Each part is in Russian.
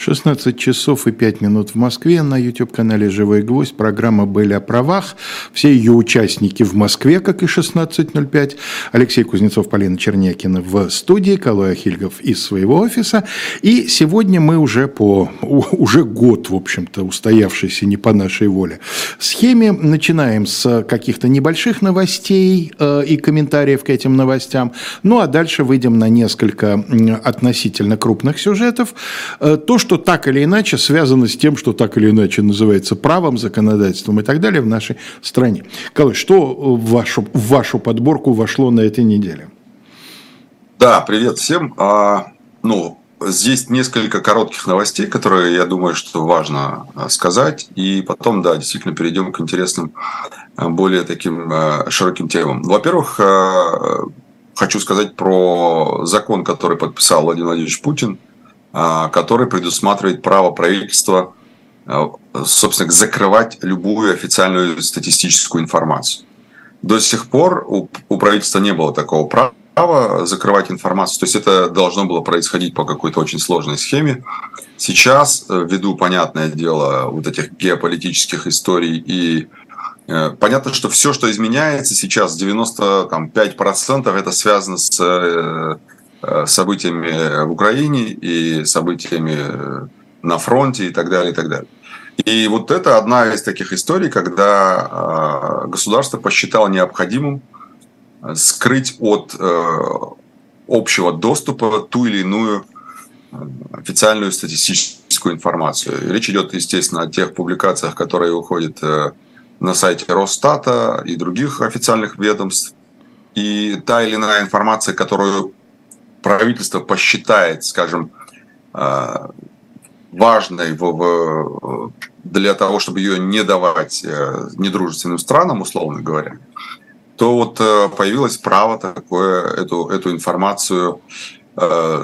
16 часов и 5 минут в Москве на YouTube-канале «Живой гвоздь». Программа «Были о правах». Все ее участники в Москве, как и 16.05. Алексей Кузнецов, Полина Чернякина в студии, Калой Ахильгов из своего офиса. И сегодня мы уже по уже год, в общем-то, устоявшейся не по нашей воле схеме. Начинаем с каких-то небольших новостей э, и комментариев к этим новостям. Ну, а дальше выйдем на несколько относительно крупных сюжетов. Э, то, что что так или иначе связано с тем, что так или иначе называется правом, законодательством и так далее в нашей стране. Колой, что в вашу, в вашу подборку вошло на этой неделе? Да, привет всем. А, ну, здесь несколько коротких новостей, которые, я думаю, что важно а, сказать. И потом, да, действительно перейдем к интересным, а, более таким а, широким темам. Во-первых, хочу сказать про закон, который подписал Владимир Владимирович Путин – который предусматривает право правительства, а, собственно, закрывать любую официальную статистическую информацию. До сих пор у, у правительства не было такого права закрывать информацию. То есть это должно было происходить по какой-то очень сложной схеме. Сейчас, э, ввиду, понятное дело, вот этих геополитических историй и э, Понятно, что все, что изменяется сейчас, 95% это связано с Э, событиями в Украине и событиями э, на фронте и так далее, и так далее. И вот это одна из таких историй, когда э, государство посчитало необходимым скрыть от общего доступа ту или иную официальную статистическую информацию. Речь идет, естественно, о тех публикациях, которые уходят на сайте Росстата и других официальных ведомств. И та или иная информация, которую правительство посчитает, скажем, э, важной в, для того, чтобы ее не давать э, недружественным странам, условно говоря, то вот э, появилось право такое, эту, эту информацию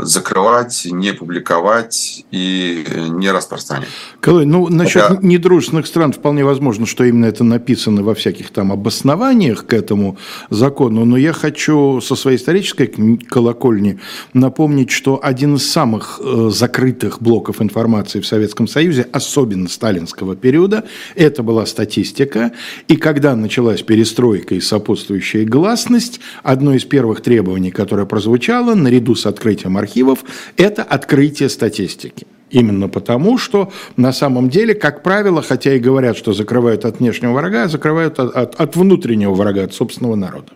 закрывать, не публиковать и не распространять. Колой, ну, насчет Хотя... недружественных стран вполне возможно, что именно это написано во всяких там обоснованиях к этому закону, но я хочу со своей исторической колокольни напомнить, что один из самых э, закрытых блоков информации в Советском Союзе, особенно сталинского периода, это была статистика, и когда началась перестройка и сопутствующая гласность, одно из первых требований, которое прозвучало, наряду с открытием архивов, это открытие статистики. Именно потому, что на самом деле, как правило, хотя и говорят, что закрывают от внешнего врага, закрывают от, от, от внутреннего врага, от собственного народа.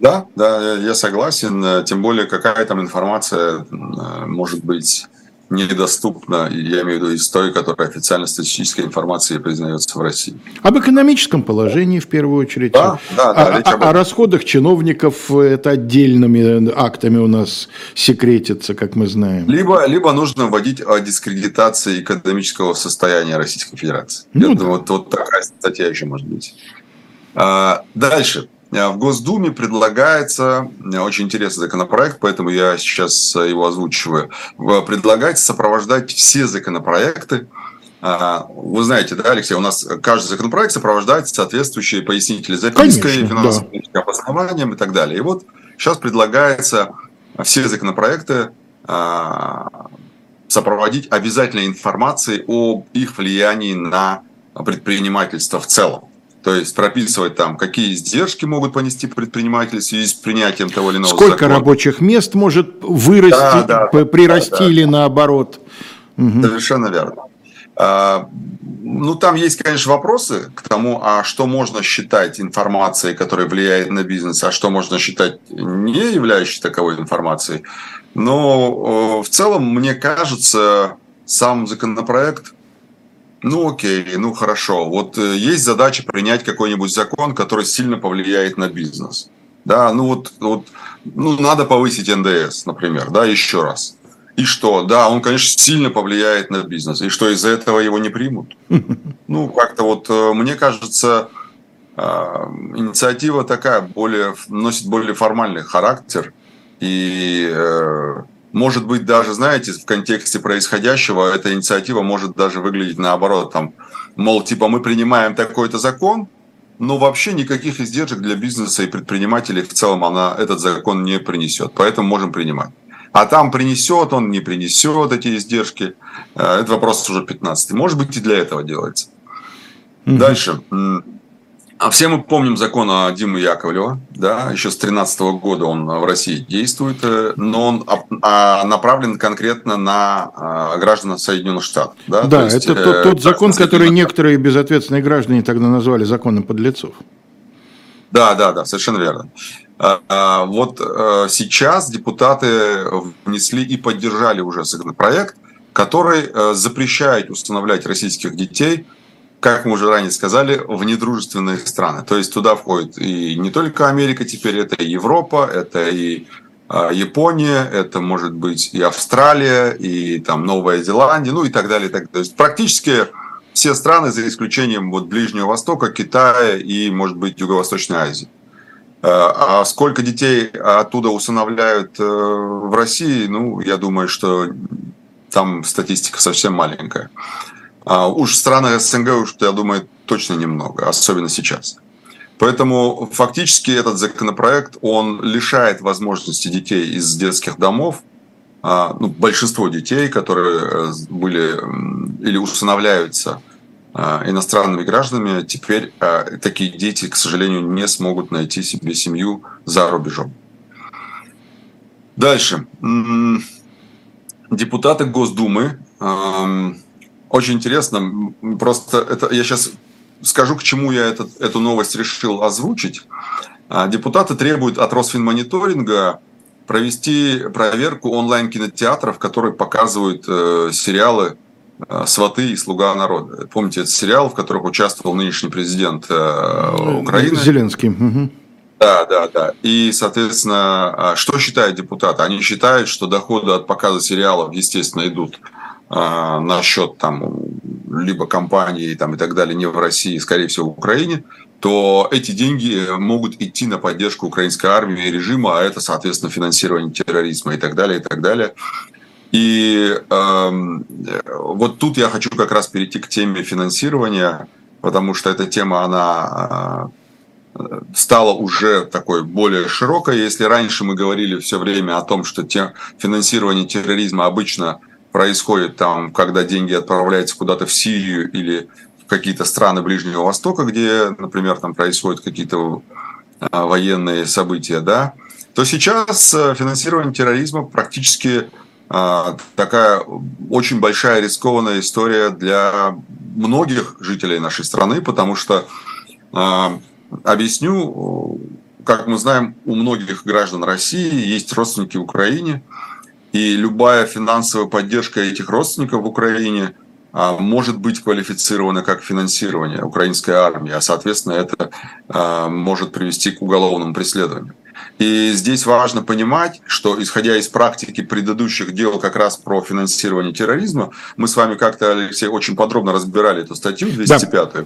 Да, да, я согласен. Тем более, какая там информация может быть недоступна, я имею в виду из той, которая официально статистической информацией признается в России. Об экономическом положении в первую очередь. Да, да, да. О, о, о расходах чиновников это отдельными актами у нас секретится, как мы знаем. Либо, либо нужно вводить о дискредитации экономического состояния Российской Федерации. Ну, да. вот, вот такая статья еще может быть. А, дальше. Э, в Госдуме предлагается, э, очень интересный законопроект, поэтому я сейчас э, его озвучиваю, предлагается сопровождать все законопроекты. Вы знаете, да, Алексей, у нас каждый законопроект сопровождает соответствующие пояснители запиской, финансовым да. обоснованием и так далее. И вот сейчас предлагается все законопроекты сопроводить обязательной информацией об их влиянии на предпринимательство в целом. То есть прописывать там, какие издержки могут понести предприниматели в связи с принятием того или иного Сколько закона. рабочих мест может вырасти, да, да, прирасти да, да. или наоборот. Совершенно верно. А, ну, там есть, конечно, вопросы к тому, а что можно считать информацией, которая влияет на бизнес, а что можно считать не являющей таковой информацией. Но в целом, мне кажется, сам законопроект ну окей, ну хорошо. Вот э, есть задача принять какой-нибудь закон, который сильно повлияет на бизнес. Да, ну вот, вот ну, надо повысить НДС, например, да, еще раз. И что? Да, он, конечно, сильно повлияет на бизнес. И что, из-за этого его не примут? Ну, как-то вот, э, мне кажется, э, инициатива такая, более, носит более формальный характер. И может быть, даже, знаете, в контексте происходящего эта инициатива может даже выглядеть наоборот, там, мол, типа мы принимаем такой-то закон, но вообще никаких издержек для бизнеса и предпринимателей в целом она, этот закон не принесет, поэтому можем принимать. А там принесет он, не принесет эти издержки. Это вопрос уже 15. Может быть, и для этого делается. Mm-hmm. Дальше. А все мы помним закон о Димы Яковлева, да, еще с 2013 года он в России действует, э, но он а, направлен конкретно на а, граждан Соединенных Штатов. Да, да есть, это тот, тот э, закон, который некоторые безответственные граждане тогда назвали законом подлецов. Да, да, да, совершенно верно. А, вот э, сейчас депутаты внесли и поддержали уже законопроект, который запрещает устанавливать российских детей как мы уже ранее сказали, в недружественные страны. То есть туда входит и не только Америка теперь, это и Европа, это и а, Япония, это может быть и Австралия, и там Новая Зеландия, ну и так далее. Так. То есть практически все страны, за исключением вот Ближнего Востока, Китая и, может быть, Юго-Восточной Азии. А, а сколько детей оттуда усыновляют э, в России, ну, я думаю, что там статистика совсем маленькая. А уж страны СНГ, уж, я думаю, точно немного, особенно сейчас. Поэтому фактически этот законопроект, он лишает возможности детей из детских домов, а, ну, большинство детей, которые э, были или усыновляются а, иностранными гражданами, теперь такие дети, к сожалению, не смогут найти себе семью за рубежом. Дальше. Депутаты Госдумы очень интересно. Просто это я сейчас скажу, к чему я этот, эту новость решил озвучить. А, депутаты требуют от Росфинмониторинга провести проверку онлайн-кинотеатров, которые показывают э, сериалы э, «Сваты» и «Слуга народа». Помните, это сериал, в которых участвовал нынешний президент э, Украины? Зеленский. Угу. Да, да, да. И, соответственно, а, что считают депутаты? Они считают, что доходы от показа сериалов, естественно, идут э, на счет там либо компании там, и так далее не в России, скорее всего в Украине, то эти деньги могут идти на поддержку украинской армии и режима, а это, соответственно, финансирование терроризма и так далее, и так далее. И э, вот тут я хочу как раз перейти к теме финансирования, потому что эта тема, она э, стала уже такой более широкой. Если раньше мы говорили все время о том, что те, финансирование терроризма обычно происходит там, когда деньги отправляются куда-то в Сирию или в какие-то страны Ближнего Востока, где, например, там происходят какие-то а, военные события, да, то сейчас э, финансирование терроризма практически а, такая очень большая рискованная история для многих жителей нашей страны, потому что, а, объясню, как мы знаем, у многих граждан России есть родственники в Украине, и любая финансовая поддержка этих родственников в Украине а, может быть квалифицирована как финансирование украинской армии, а соответственно это а, может привести к уголовному преследованию. И здесь важно понимать, что исходя из практики предыдущих дел как раз про финансирование терроризма, мы с вами как-то, Алексей, очень подробно разбирали эту статью 205 да.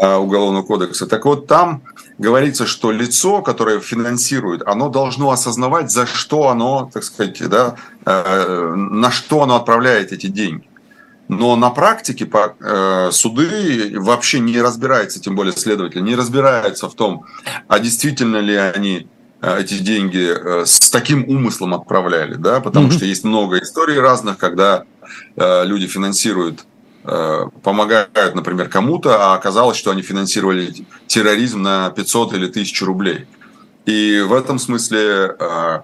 А, Уголовного кодекса. Так вот, там говорится, что лицо, которое финансирует, оно должно осознавать, за что оно, так сказать, да, э, на что оно отправляет эти деньги. Но на практике э, суды вообще не разбираются, тем более следователи, не разбираются в том, а действительно ли они э, эти деньги с таким умыслом отправляли, да, потому mm-hmm. что есть много историй разных, когда люди финансируют Э, помогают, например, кому-то, а оказалось, что они финансировали терроризм на 500 или 1000 рублей. И в этом смысле э,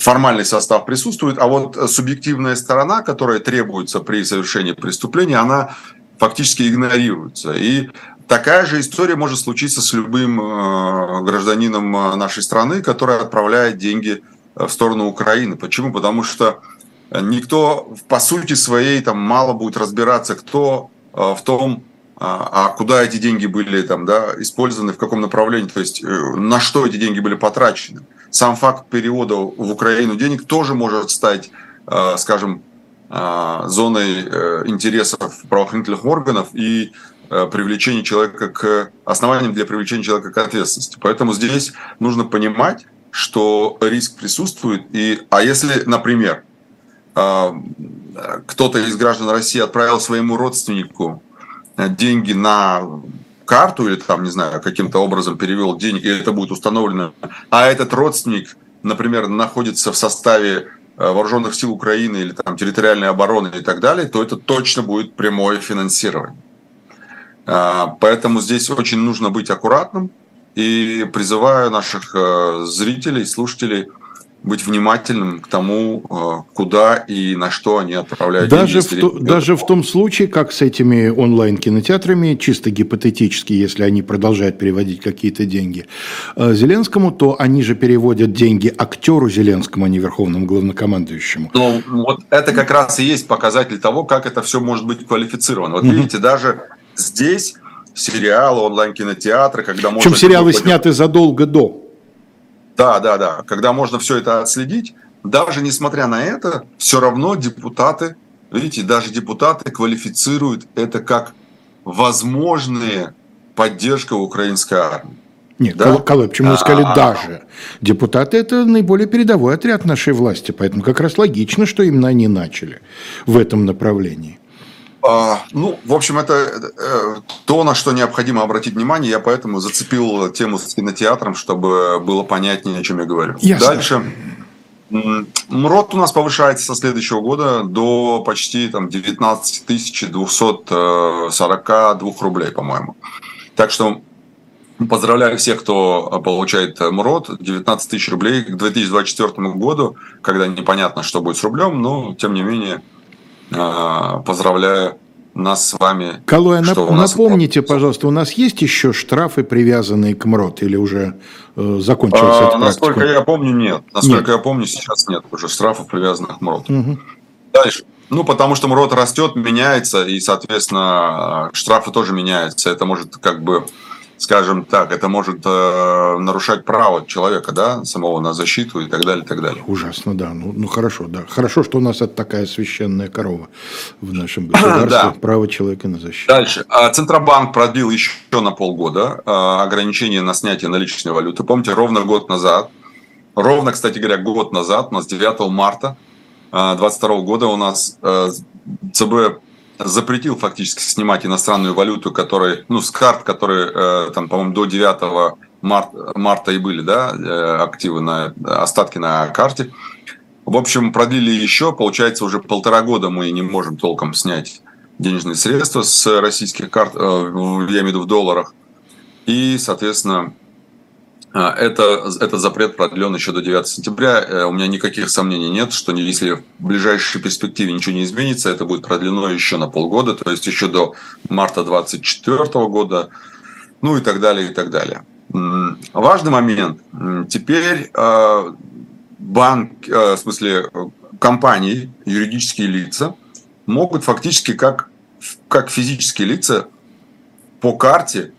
формальный состав присутствует, а вот субъективная сторона, которая требуется при совершении преступления, она фактически игнорируется. И такая же история может случиться с любым э, гражданином нашей страны, который отправляет деньги в сторону Украины. Почему? Потому что никто по сути своей там мало будет разбираться, кто э, в том, а, а куда эти деньги были там, да, использованы, в каком направлении, то есть э, на что эти деньги были потрачены. Сам факт перевода в Украину денег тоже может стать, э, скажем, зоной интересов правоохранительных органов и привлечения человека к основаниям для привлечения человека к ответственности. Поэтому здесь нужно понимать, что риск присутствует. И, а если, например, кто-то из граждан России отправил своему родственнику э, деньги на карту или там, не знаю, каким-то образом перевел деньги, и это будет установлено, а этот родственник например, находится в составе вооруженных сил Украины или там территориальной обороны и так далее, то это точно будет прямое финансирование. Поэтому здесь очень нужно быть аккуратным и призываю наших зрителей, слушателей – быть внимательным к тому, э, куда и на что они отправляют даже деньги. В то, даже в том случае, как с этими онлайн-кинотеатрами, чисто гипотетически, если они продолжают переводить какие-то деньги э, Зеленскому, то они же переводят деньги актеру Зеленскому, а не верховному главнокомандующему. Ну, вот это как раз и есть показатель того, как это все может быть квалифицировано. Вот mm видите, даже здесь сериалы, онлайн-кинотеатры, когда можно... Причем сериалы сняты задолго до. Да, да, да. Когда можно все это отследить, даже несмотря на это, все равно депутаты, видите, даже депутаты квалифицируют это как возможные поддержка украинской армии. Нет, да? Колой, почему вы сказали А-а-а. даже? Депутаты – это наиболее передовой отряд нашей власти, поэтому как раз логично, что именно они начали в этом направлении. А, ну, в общем, это э, то, на что необходимо обратить внимание. Я поэтому зацепил тему с кинотеатром, чтобы было понятнее, о чем я говорю. Ясно. Дальше. МРОД у нас повышается со следующего года до почти там, 19 242 рублей, по-моему. Так что поздравляю всех, кто получает МРОД. 19 тысяч рублей к 2024 году, когда непонятно, что будет с рублем, но тем не менее поздравляю нас с вами. Калоя, нап- напомните, пожалуйста, у нас есть еще штрафы, привязанные к МРОТ, или уже э, закончилась а, эта Насколько я помню, нет. Насколько нет. я помню, сейчас нет уже штрафов, привязанных к МРОТ. Угу. Дальше. Ну, потому что МРОТ растет, меняется, и, соответственно, штрафы тоже меняются. Это может как бы скажем так, это может э, нарушать право человека, да, самого на защиту и так далее, и так далее. Ужасно, да. Ну, ну хорошо, да. Хорошо, что у нас это такая священная корова в нашем государстве. да. Право человека на защиту. Дальше. А, Центробанк продлил еще на полгода а, ограничение на снятие наличной валюты. Помните, ровно год назад, ровно, кстати говоря, год назад, у нас 9 марта 2022 а, года у нас э, ЦБ запретил фактически снимать иностранную валюту, которая, ну, с карт, которые э, там, по-моему, до 9 марта, марта и были, да, э, активы на остатки на карте. В общем, продлили еще, получается, уже полтора года мы не можем толком снять денежные средства с российских карт, э, я имею в виду в долларах. И, соответственно, это, этот запрет продлен еще до 9 сентября. Э, у меня никаких сомнений нет, что если в ближайшей перспективе ничего не изменится, это будет продлено еще на полгода, то есть еще до марта 2024 года, ну и так далее, и так далее. Важный момент. Теперь а, банк, а, в смысле компании, юридические лица могут фактически как, как физические лица по карте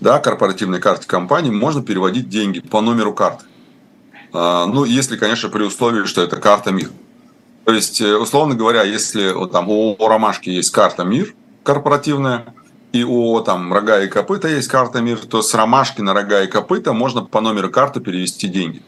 да, корпоративной карте компании можно переводить деньги по номеру карты. А, ну, если, конечно, при условии, что это карта МИР. То есть, э, условно говоря, если вот, там, у «Ромашки» есть карта МИР корпоративная, и у там рога и копыта есть карта МИР, то с ромашки на рога и копыта можно по номеру карты перевести деньги.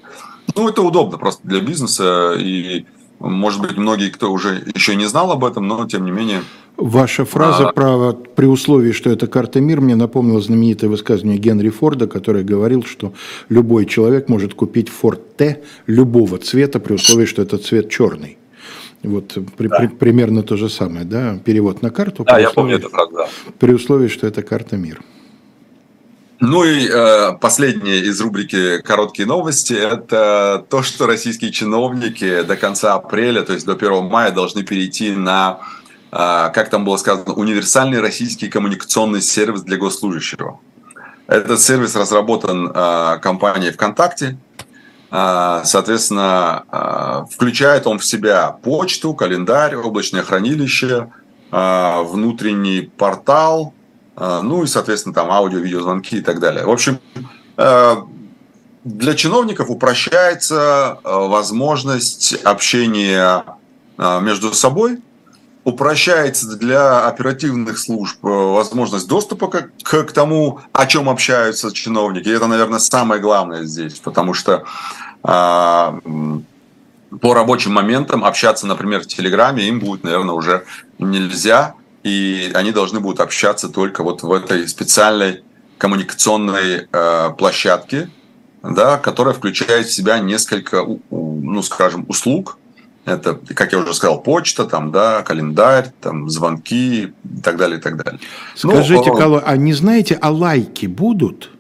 Ну, это удобно просто для бизнеса, и, может быть, многие, кто уже еще не знал об этом, но, тем не менее, Ваша фраза а... про при условии, что это карта мир, мне напомнила знаменитое высказывание Генри Форда, который говорил, что любой человек может купить Форд Т любого цвета при условии, что этот цвет черный. Вот при, да. при, примерно то же самое, да, перевод на карту. Да, я условии, помню это правда. При условии, что это карта мир. Ну и э, последнее из рубрики «Короткие новости» – это то, что российские чиновники до конца апреля, то есть до 1 мая, должны перейти на а, как там было сказано, универсальный российский коммуникационный сервис для госслужащего. Этот сервис разработан а, компанией ВКонтакте. А, соответственно, включает он в себя почту, календарь, облачное хранилище, внутренний портал, ну и, соответственно, там аудио, видеозвонки и так далее. В общем, для чиновников упрощается возможность общения между собой упрощается для оперативных служб э, возможность доступа к, к, к тому, о чем общаются чиновники. И это, наверное, самое главное здесь, потому что а, по рабочим моментам общаться, например, в Телеграме им будет, наверное, уже нельзя, и они должны будут общаться только вот в этой специальной коммуникационной э, площадке, да, которая включает в себя несколько, ну, скажем, услуг. Это, как я уже сказал, почта, там, да, календарь, там, звонки и так далее, и так далее. Скажите, ну, Кало, а не знаете, а лайки будут?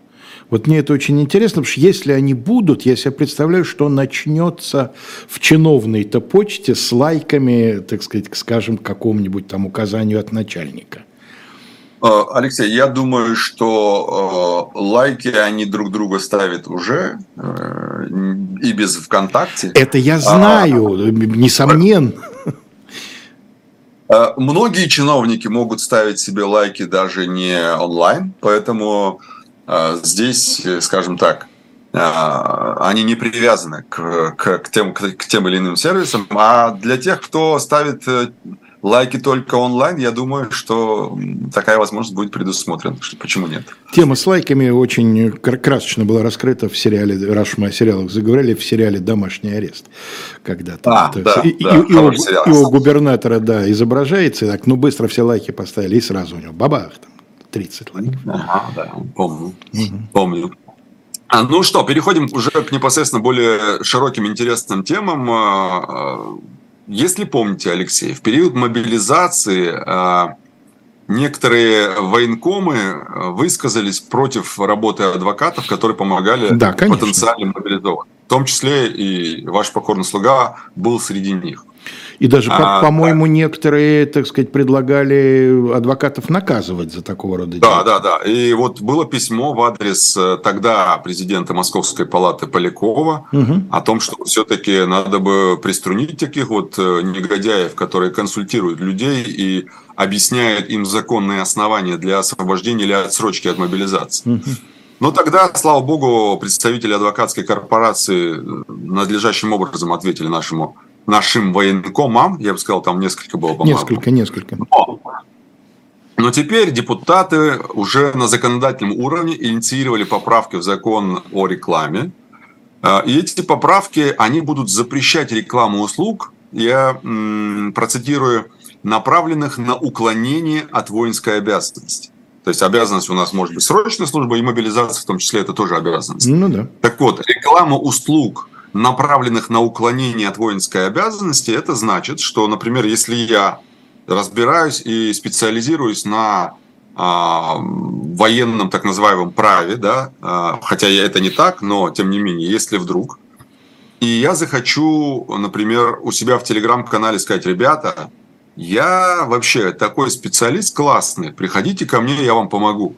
Вот мне это очень интересно, потому что если они будут, я себе представляю, что начнется в чиновной-то почте с лайками, так сказать, скажем, к какому-нибудь там указанию от начальника. Э, Алексей, я думаю, что э, лайки они друг друга ставят уже э, и без ВКонтакте. Это я знаю, а, несомненно. Многие чиновники могут ставить себе лайки даже не онлайн, поэтому э, здесь, скажем так, э, они не привязаны к, к, к, тем, к тем или иным сервисам. А для тех, кто ставит лайки только онлайн, я думаю, что такая возможность будет предусмотрена. Почему нет? Тема с лайками очень красочно была раскрыта в сериале, раз мы о сериалах заговорили, в сериале «Домашний арест». Когда-то. А, да, и, да, и, и, у, и у губернатора, да, изображается, так, ну, быстро все лайки поставили, и сразу у него бабах, там, 30 лайков. Ага, да, помню, угу. помню. А, ну что, переходим уже к непосредственно более широким интересным темам а, а, если помните, Алексей, в период мобилизации а, некоторые военкомы высказались против работы адвокатов, которые помогали да, потенциально мобилизованным. В том числе и ваш покорный слуга был среди них. И даже, а, по-моему, да. некоторые, так сказать, предлагали адвокатов наказывать за такого рода дела. Да, да, да. И вот было письмо в адрес э, тогда президента Московской палаты Полякова угу. о том, что все-таки надо бы приструнить таких вот э, негодяев, которые консультируют людей и объясняют им законные основания для освобождения или отсрочки от мобилизации. Угу. Но тогда, слава богу, представители адвокатской корпорации э, надлежащим образом ответили нашему нашим военкомам, я бы сказал, там несколько было, по-моему. Несколько, несколько. Но, но теперь депутаты уже на законодательном уровне инициировали поправки в закон о рекламе. А, и эти поправки, они будут запрещать рекламу услуг, я процитирую, направленных на уклонение от воинской обязанности. То есть обязанность у нас может быть срочная служба и мобилизация в том числе это тоже обязанность. Ну да. Так вот, реклама услуг, направленных на уклонение от воинской обязанности, это значит, что, например, если я разбираюсь и специализируюсь на а, военном так называемом праве, да, а, хотя это не так, но тем не менее, если вдруг, и я захочу, например, у себя в телеграм-канале сказать, ребята, я вообще такой специалист классный, приходите ко мне, я вам помогу,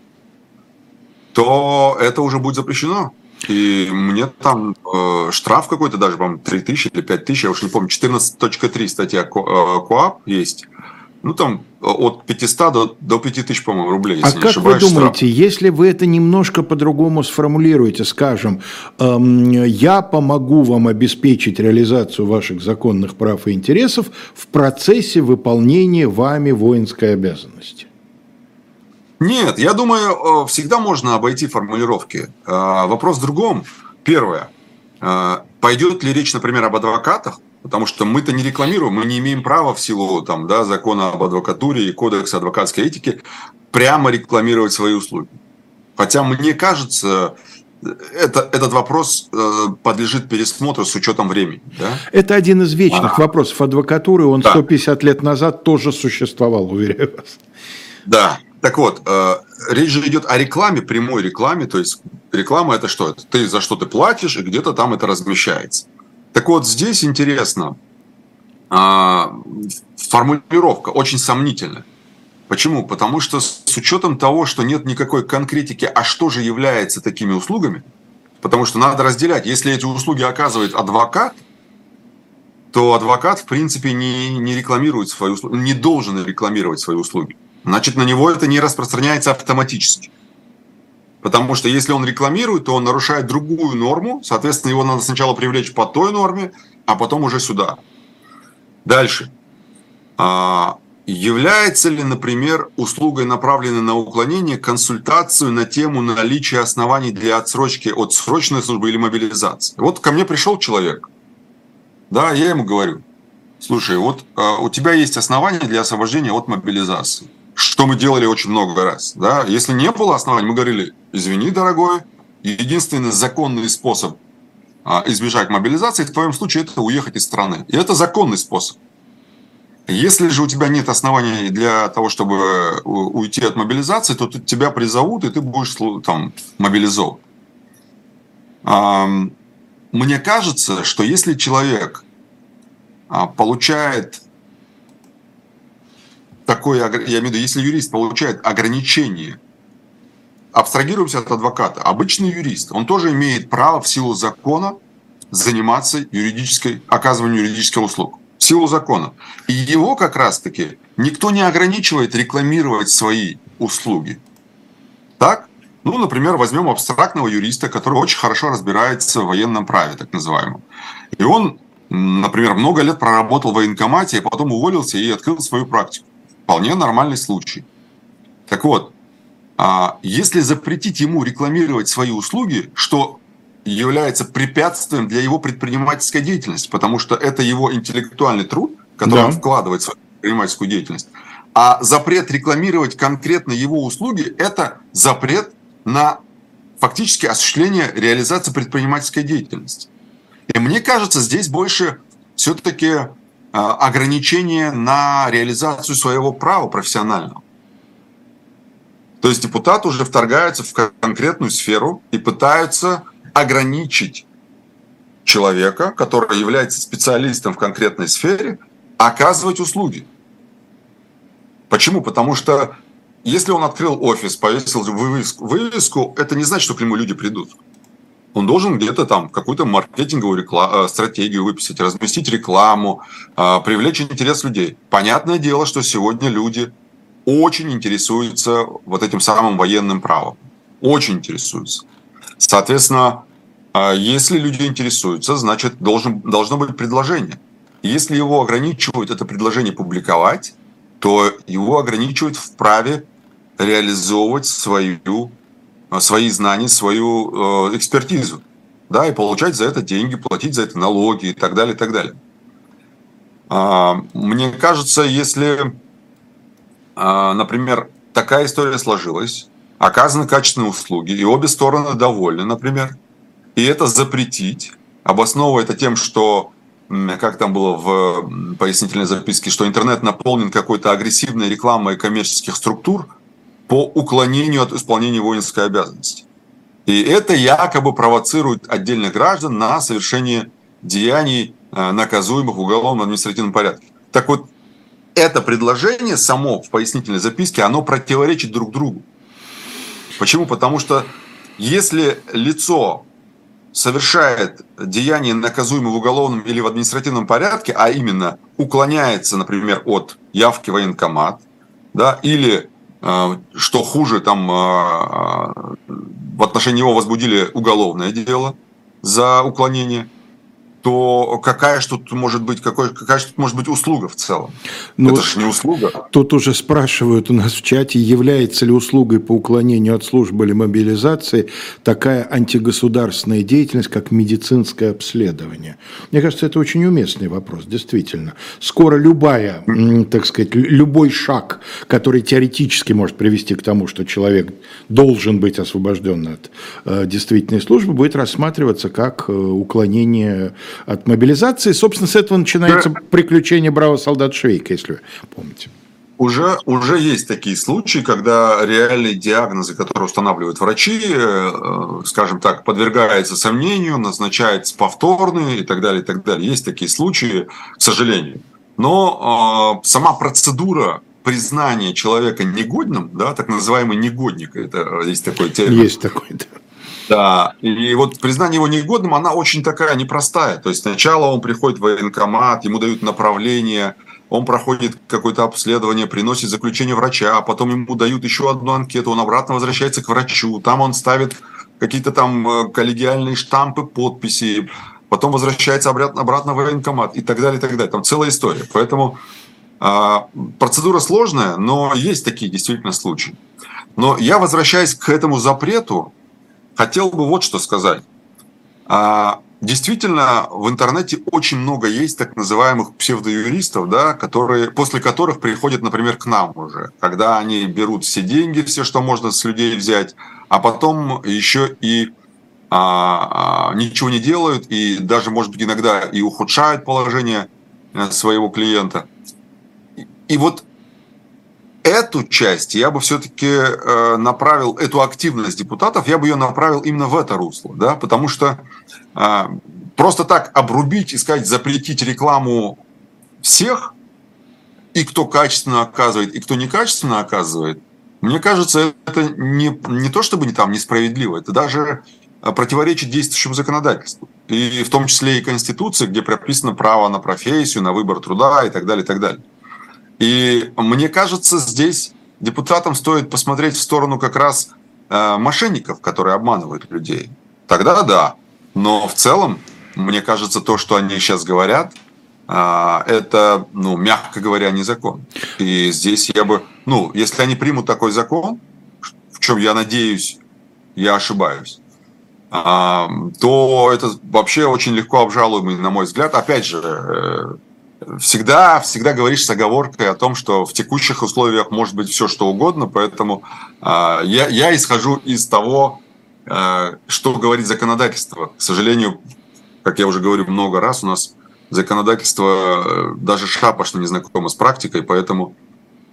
то это уже будет запрещено. И мне там э, штраф какой-то даже, по-моему, 3 тысячи или 5 тысяч, я уж не помню, 14.3 статья э, КОАП есть. Ну, там э, от 500 до, до 5 тысяч, по-моему, рублей, если а не как ошибаюсь, вы думаете, штраф. если вы это немножко по-другому сформулируете, скажем, эм, я помогу вам обеспечить реализацию ваших законных прав и интересов в процессе выполнения вами воинской обязанности? Нет, я думаю, э, всегда можно обойти формулировки. Э, вопрос в другом. Первое. Э, пойдет ли речь, например, об адвокатах? Потому что мы-то не рекламируем, мы не имеем права в силу там, да, закона об адвокатуре и кодекса адвокатской этики прямо рекламировать свои услуги. Хотя мне кажется, это, этот вопрос подлежит пересмотру с учетом времени. Да? Это один из вечных а. вопросов адвокатуры. Он да. 150 лет назад тоже существовал, уверяю вас. Да, так вот, э, речь же идет о рекламе, прямой рекламе. То есть реклама это что? Это ты за что ты платишь, и где-то там это размещается. Так вот, здесь интересно, э, формулировка очень сомнительная. Почему? Потому что с учетом того, что нет никакой конкретики, а что же является такими услугами, потому что надо разделять. Если эти услуги оказывает адвокат, то адвокат, в принципе, не, не рекламирует свои услуги, не должен рекламировать свои услуги значит на него это не распространяется автоматически. Потому что если он рекламирует, то он нарушает другую норму, соответственно, его надо сначала привлечь по той норме, а потом уже сюда. Дальше. А, является ли, например, услугой, направленной на уклонение, консультацию на тему наличия оснований для отсрочки от срочной службы или мобилизации? Вот ко мне пришел человек, да, я ему говорю, слушай, вот а, у тебя есть основания для освобождения от мобилизации что мы делали очень много раз. Да? Если не было оснований, мы говорили, извини, дорогой, единственный законный способ а, избежать мобилизации, в твоем случае это уехать из страны. И это законный способ. Если же у тебя нет оснований для того, чтобы уйти от мобилизации, то тебя призовут, и ты будешь там мобилизован. Мне кажется, что если человек а, получает такое, я имею в виду, если юрист получает ограничение, абстрагируемся от адвоката, обычный юрист, он тоже имеет право в силу закона заниматься юридической, оказыванием юридических услуг. В силу закона. И его как раз-таки никто не ограничивает рекламировать свои услуги. Так? Ну, например, возьмем абстрактного юриста, который очень хорошо разбирается в военном праве, так называемом. И он, например, много лет проработал в военкомате, а потом уволился и открыл свою практику. Вполне нормальный случай. Так вот, а если запретить ему рекламировать свои услуги, что является препятствием для его предпринимательской деятельности, потому что это его интеллектуальный труд, который да. он вкладывает в свою предпринимательскую деятельность. А запрет рекламировать конкретно его услуги – это запрет на фактически осуществление реализации предпринимательской деятельности. И мне кажется, здесь больше все-таки ограничение на реализацию своего права профессионального. То есть депутаты уже вторгаются в конкретную сферу и пытаются ограничить человека, который является специалистом в конкретной сфере, оказывать услуги. Почему? Потому что если он открыл офис, повесил вывеску, вывеску, это не значит, что к нему люди придут. Он должен где-то там какую-то маркетинговую реклам, э, стратегию выписать, разместить рекламу, э, привлечь интерес людей. Понятное дело, что сегодня люди очень интересуются вот этим самым военным правом. Очень интересуются. Соответственно, э, если люди интересуются, значит, должен, должно быть предложение. Если его ограничивают это предложение публиковать, то его ограничивают в праве реализовывать свою, свои знания, свою э, экспертизу, да, и получать за это деньги, платить за это налоги и так далее, и так далее. А, мне кажется, если, а, например, такая история сложилась, оказаны качественные услуги, и обе стороны довольны, например, и это запретить, обосновывая это тем, что как там было в пояснительной записке, что интернет наполнен какой-то агрессивной рекламой коммерческих структур – по уклонению от исполнения воинской обязанности. И это якобы провоцирует отдельных граждан на совершение деяний, э, наказуемых в уголовном административном порядке. Так вот, это предложение само в пояснительной записке, оно противоречит друг другу. Почему? Потому что если лицо совершает деяние, наказуемое в уголовном или в административном порядке, а именно уклоняется, например, от явки в военкомат, да, или что хуже, там а, а, в отношении него возбудили уголовное дело за уклонение – то какая же тут может быть, какой, какая же тут может быть услуга в целом? Ну, Это же не услуга. Тут уже спрашивают у нас в чате, является ли услугой по уклонению от службы или мобилизации такая антигосударственная деятельность, как медицинское обследование. Мне кажется, это очень уместный вопрос, действительно. Скоро любая, так сказать, любой шаг, который теоретически может привести к тому, что человек должен быть освобожден от э, действительной службы, будет рассматриваться как э, уклонение от мобилизации. Собственно, с этого начинается приключение бравого солдата Швейка, если вы помните. Уже, уже есть такие случаи, когда реальные диагнозы, которые устанавливают врачи, э, скажем так, подвергаются сомнению, назначаются повторные и так далее, и так далее. Есть такие случаи, к сожалению. Но э, сама процедура признания человека негодным, да, так называемый негодник, это есть такой термин. Есть такой, да. Да, и вот признание его негодным, она очень такая непростая. То есть сначала он приходит в военкомат, ему дают направление, он проходит какое-то обследование, приносит заключение врача, а потом ему дают еще одну анкету, он обратно возвращается к врачу, там он ставит какие-то там э, коллегиальные штампы, подписи, потом возвращается обратно, обратно в военкомат и так далее, и так далее. Там целая история. Поэтому а, процедура сложная, но есть такие действительно случаи. Но я возвращаюсь к этому запрету, хотел бы вот что сказать. А, действительно, в интернете очень много есть так называемых псевдоюристов, да, которые, после которых приходят, например, к нам уже, когда они берут все деньги, все, что можно с людей взять, а потом еще и а, а, ничего не делают и даже, может быть, иногда и ухудшают положение э, своего клиента. И вот эту часть я бы все-таки э, направил, эту активность депутатов, я бы ее направил именно в это русло, да, потому что э, просто так обрубить и сказать, запретить рекламу всех, и кто качественно оказывает, и кто некачественно оказывает, мне кажется, это не, не то чтобы не там несправедливо, это даже Э, противоречит действующему законодательству. И в том числе и Конституции, где прописано право на профессию, на выбор труда и так далее, и так далее. И мне кажется, здесь депутатам стоит посмотреть в сторону как раз э, мошенников, которые обманывают людей. Тогда да. Но в целом, мне кажется, то, что они сейчас говорят, э, это, ну, мягко говоря, не закон. И здесь я бы, ну, если они примут такой закон, в чем я надеюсь, я ошибаюсь, а, то это вообще очень легко обжалуемый, на мой взгляд. Опять же, э, всегда, всегда говоришь с оговоркой о том, что в текущих условиях может быть все что угодно, поэтому а, я, я исхожу из того, э, что говорит законодательство. К сожалению, как я уже говорю много раз, у нас законодательство э, даже шапошно не знакомо с практикой, поэтому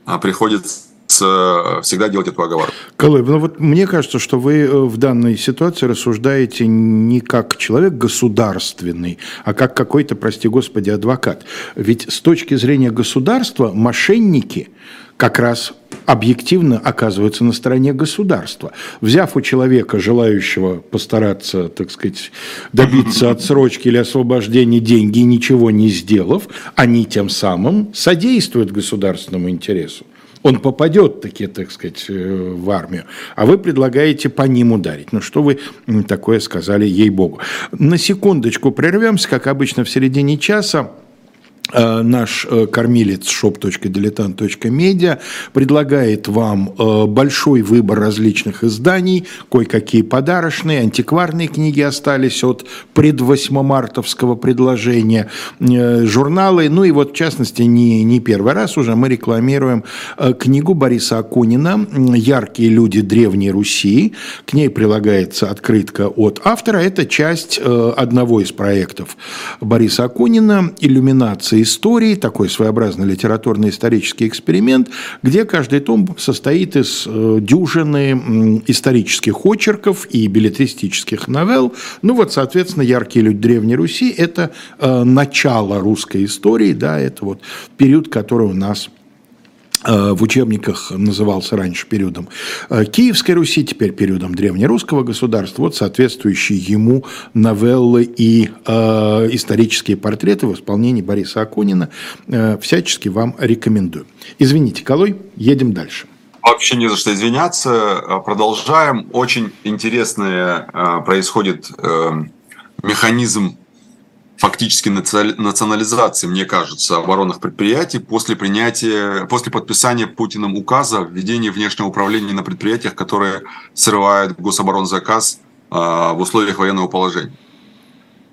а, приходится всегда делать эту оговорку. Колыб, ну вот мне кажется, что вы э, в данной ситуации рассуждаете не как человек государственный, а как какой-то, прости господи, адвокат. Ведь с точки зрения государства мошенники как раз объективно оказываются на стороне государства. Взяв у человека, желающего постараться, так сказать, добиться отсрочки или освобождения деньги, ничего не сделав, они тем самым содействуют государственному интересу он попадет таки, так сказать, э, в армию, а вы предлагаете по ним ударить. Ну, что вы такое сказали, ей-богу. На секундочку прервемся, как обычно, в середине часа. Э, наш э, кормилец shop.diletant.media предлагает вам э, большой выбор различных изданий, кое-какие подарочные, антикварные книги остались от предвосьмомартовского предложения, журналы, ну и вот в частности не, не первый раз уже мы рекламируем книгу Бориса Акунина «Яркие люди Древней Руси». К ней прилагается открытка от автора. Это часть одного из проектов Бориса Акунина «Иллюминация истории, такой своеобразный литературно-исторический эксперимент, где каждый том состоит из э, дюжины исторических очерков и билетристических новелл. Ну вот, соответственно, «Яркие люди Древней Руси» – это э, начало русской истории, да, это вот период, который у нас в учебниках назывался раньше периодом э, Киевской Руси, теперь периодом древнерусского государства. Вот соответствующие ему новеллы и э, исторические портреты в исполнении Бориса Акунина э, всячески вам рекомендую. Извините, Колой, едем дальше. Вообще не за что извиняться. Продолжаем. Очень интересный э, происходит э, механизм фактически национализации, мне кажется, оборонных предприятий после принятия, после подписания Путиным указа о введении внешнего управления на предприятиях, которые срывают гособоронзаказ а, в условиях военного положения.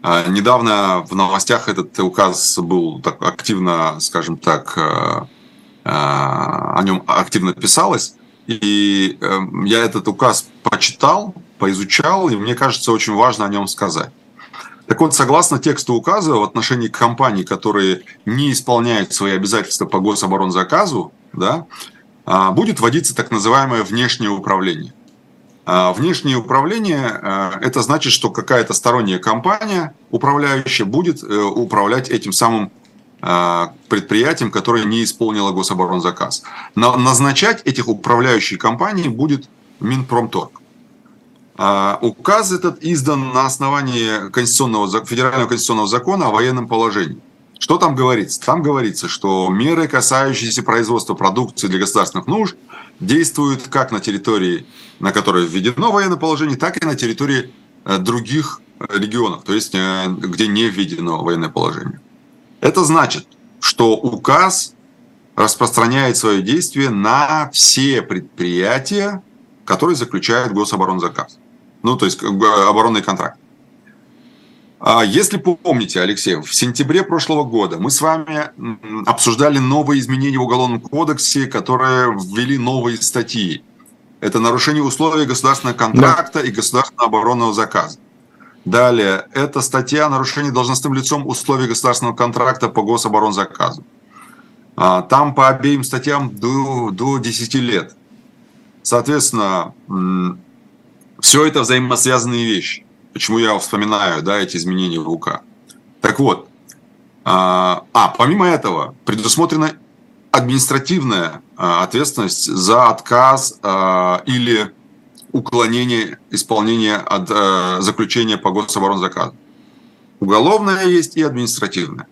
А, недавно в новостях этот указ был так активно, скажем так, а, о нем активно писалось. И эм, я этот указ прочитал, поизучал, и мне кажется, очень важно о нем сказать. Так вот, согласно тексту указа в отношении компаний, которые не исполняют свои обязательства по гособоронзаказу, да, а, будет вводиться так называемое внешнее управление. А, внешнее управление а, – это значит, что какая-то сторонняя компания, управляющая, будет э, управлять этим самым предприятием, которое не исполнило гособоронзаказ. Но назначать этих управляющих компаний будет Минпромторг. А, указ этот издан на основании конституционного, федерального конституционного закона о военном положении. Что там говорится? Там говорится, что меры, касающиеся производства продукции для государственных нужд, действуют как на территории, на которой введено военное положение, так и на территории э, других э, регионов, то есть э, где не введено военное положение. Это значит, что указ распространяет свое действие на все предприятия, которые заключают гособоронзаказ ну, то есть оборонный контракт. А если помните, Алексей, в сентябре прошлого года мы с вами обсуждали новые изменения в Уголовном кодексе, которые ввели новые статьи. Это нарушение условий государственного контракта да. и государственного оборонного заказа. Далее, это статья нарушение должностным лицом условий государственного контракта по гособоронзаказу. А, там по обеим статьям до, до 10 лет. Соответственно, все это взаимосвязанные вещи. Почему я вспоминаю да, эти изменения в УК. Так вот, а, а помимо этого предусмотрена административная а, ответственность за отказ а, или уклонение исполнения от а, заключения по гособоронзаказу. Уголовная есть и административная.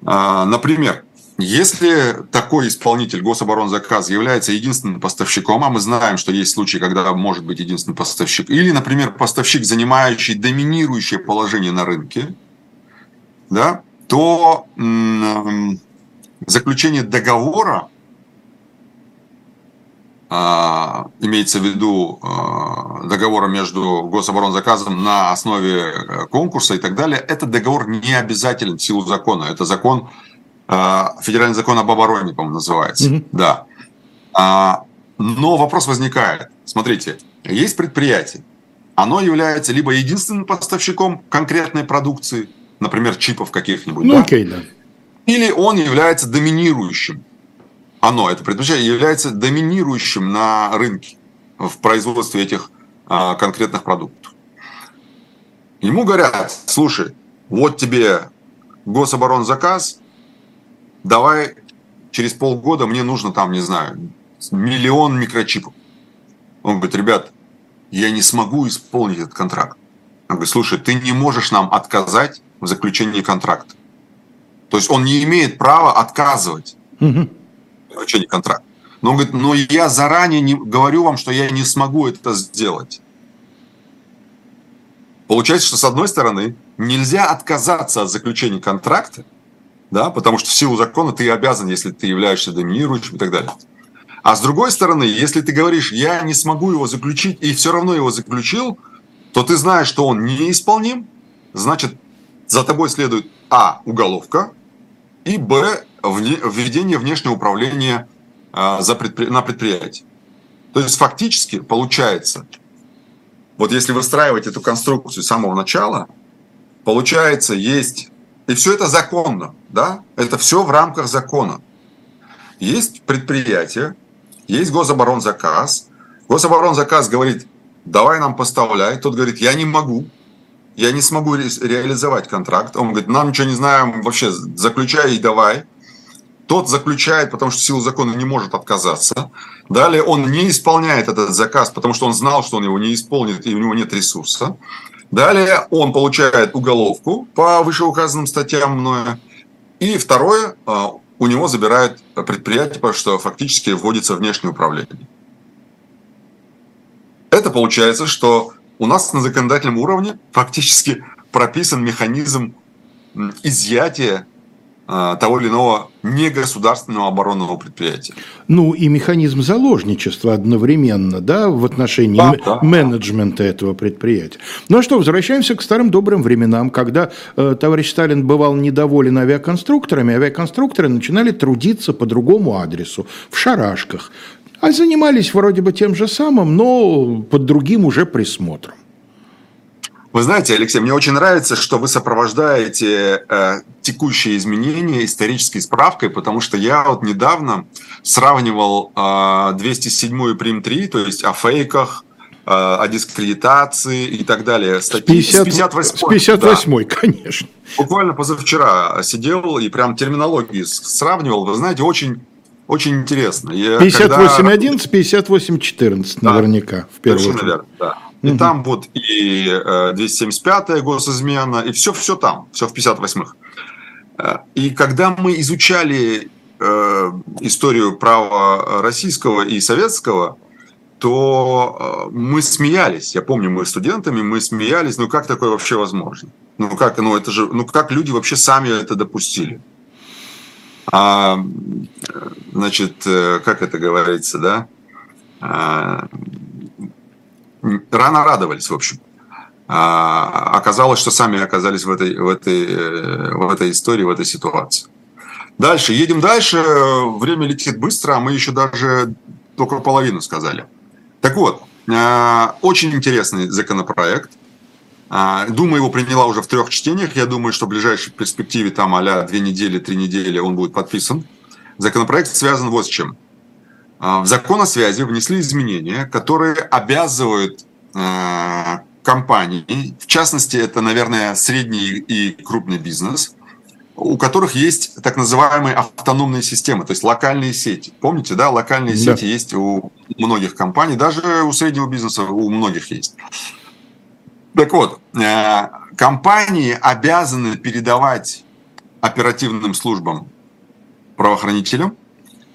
Например, если такой исполнитель гособоронзаказ является единственным поставщиком, а мы знаем, что есть случаи, когда может быть единственный поставщик, или, например, поставщик, занимающий доминирующее положение на рынке, да, то заключение договора, а, имеется в виду а, договора между гособоронзаказом на основе э, конкурса и так далее, этот договор не обязателен в силу закона. Это закон, федеральный закон об обороне, по-моему, называется. Mm-hmm. Да. Но вопрос возникает. Смотрите, есть предприятие, оно является либо единственным поставщиком конкретной продукции, например, чипов каких-нибудь. Ну, да? окей, да или он является доминирующим. Оно, это предприятие, является доминирующим на рынке в производстве этих а, конкретных продуктов. Ему говорят, слушай, вот тебе гособоронзаказ, давай через полгода мне нужно там, не знаю, миллион микрочипов. Он говорит, ребят, я не смогу исполнить этот контракт. Он говорит, слушай, ты не можешь нам отказать в заключении контракта. То есть он не имеет права отказывать угу. в заключении контракта. Но он говорит, но я заранее не, говорю вам, что я не смогу это сделать. Получается, что с одной стороны нельзя отказаться от заключения контракта, да, потому что в силу закона ты обязан, если ты являешься доминирующим и так далее. А с другой стороны, если ты говоришь, я не смогу его заключить, и все равно его заключил, то ты знаешь, что он неисполним, значит, за тобой следует А. Уголовка, и Б. Введение внешнего управления а, за предпри... на предприятии. То есть фактически получается, вот если выстраивать эту конструкцию с самого начала, получается есть, и все это законно, да, это все в рамках закона. Есть предприятие, есть гособоронзаказ, гособоронзаказ говорит, давай нам поставляй, тот говорит, я не могу, я не смогу ре реализовать контракт. Он говорит, нам ничего не знаем, вообще заключай и давай. Тот заключает, потому что силу закона не может отказаться. Далее он не исполняет этот заказ, потому что он знал, что он его не исполнит, и у него нет ресурса. Далее он получает уголовку по вышеуказанным статьям мною. И второе, а, у него забирают предприятие, потому что фактически вводится внешнее управление. Это получается, что у нас на законодательном уровне фактически прописан механизм изъятия того или иного негосударственного оборонного предприятия. Ну и механизм заложничества одновременно, да, в отношении да, да, менеджмента да. этого предприятия. Ну а что, возвращаемся к старым добрым временам, когда э, товарищ Сталин бывал недоволен авиаконструкторами, авиаконструкторы начинали трудиться по другому адресу, в шарашках. А занимались вроде бы тем же самым, но под другим уже присмотром. Вы знаете, Алексей, мне очень нравится, что вы сопровождаете э, текущие изменения исторической справкой, потому что я вот недавно сравнивал э, 207-ю прим 3, то есть о фейках, э, о дискредитации и так далее. Статьи с 58 с 58 да. конечно. Буквально позавчера сидел и прям терминологии сравнивал. Вы знаете, очень очень интересно. 58.11, 58.14 да, наверняка, в первую очередь. Верно, да. И угу. там вот и 275-я э, госизмена, и все, все там, все в 58-х. Э, и когда мы изучали э, историю права российского и советского, то мы смеялись. Я помню, мы студентами, мы смеялись, ну как такое вообще возможно? Ну как, ну это же, ну как люди вообще сами это допустили? А, значит, как это говорится, да? А, рано радовались, в общем. А, оказалось, что сами оказались в этой, в, этой, э, в этой истории, в этой ситуации. Дальше, едем дальше. Время летит быстро, а мы еще даже только половину сказали. Так вот, э, очень интересный законопроект. Дума его приняла уже в трех чтениях. Я думаю, что в ближайшей перспективе, там, а две недели, три недели, он будет подписан. Законопроект связан вот с чем. В закон о связи внесли изменения, которые обязывают компании, в частности, это, наверное, средний и крупный бизнес, у которых есть так называемые автономные системы, то есть локальные сети. Помните, да, локальные да. сети есть у многих компаний, даже у среднего бизнеса у многих есть. Так вот, э, компании обязаны передавать оперативным службам правоохранителям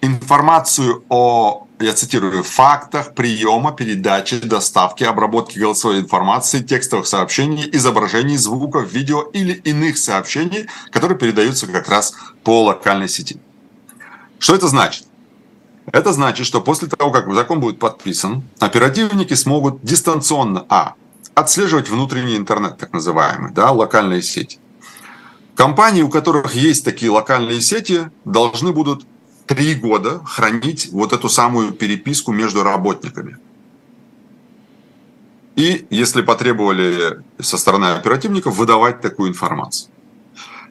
информацию о я цитирую, фактах приема, передачи, доставки, обработки голосовой информации, текстовых сообщений, изображений, звуков, видео или иных сообщений, которые передаются как раз по локальной сети. Что это значит? Это значит, что после того, как закон будет подписан, оперативники смогут дистанционно, а, отслеживать внутренний интернет, так называемый, да, локальные сети. Компании, у которых есть такие локальные сети, должны будут три года хранить вот эту самую переписку между работниками. И, если потребовали со стороны оперативников, выдавать такую информацию.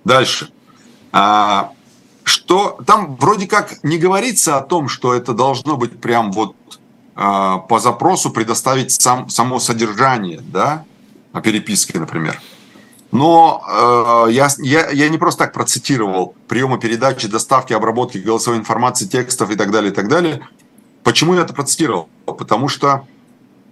Дальше. А, что там вроде как не говорится о том, что это должно быть прям вот а, по запросу предоставить сам, само содержание, да, о переписке, например. Но э, я, я, я не просто так процитировал приемы передачи, доставки, обработки голосовой информации, текстов и так далее, и так далее. Почему я это процитировал? Потому что,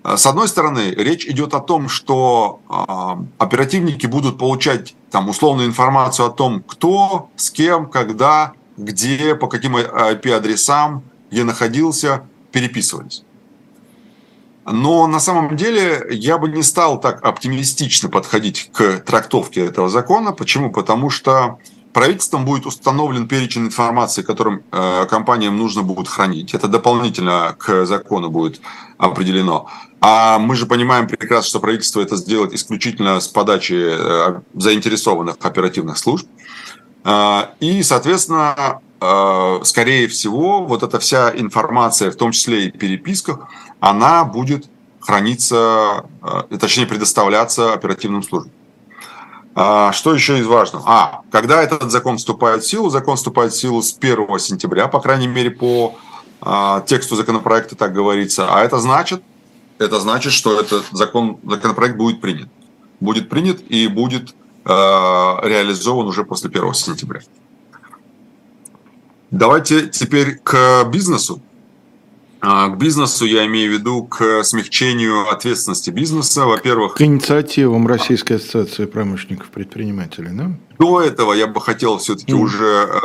э, с одной стороны, речь идет о том, что э, оперативники будут получать там условную информацию о том, кто, с кем, когда, где, по каким IP-адресам, где находился, переписывались. Но на самом деле я бы не стал так оптимистично подходить к трактовке этого закона. Почему? Потому что правительством будет установлен перечень информации, которым э, компаниям нужно будет хранить. Это дополнительно к закону будет определено. А мы же понимаем прекрасно, что правительство это сделает исключительно с подачи э, заинтересованных оперативных служб. Э, и, соответственно, э, скорее всего, вот эта вся информация, в том числе и переписках, она будет храниться, э, точнее предоставляться оперативным службам. А, что еще из важного? А, когда этот закон вступает в силу? Закон вступает в силу с 1 сентября, по крайней мере, по а, тексту законопроекта так говорится. А это значит, это значит, что этот закон, законопроект будет принят. Будет принят и будет а, реализован уже после 1 сентября. Давайте теперь к бизнесу. А, к бизнесу я имею в виду к смягчению ответственности бизнеса. Во-первых... К инициативам Российской ассоциации промышленников предпринимателей, да? До этого я бы хотел все-таки mm. уже э,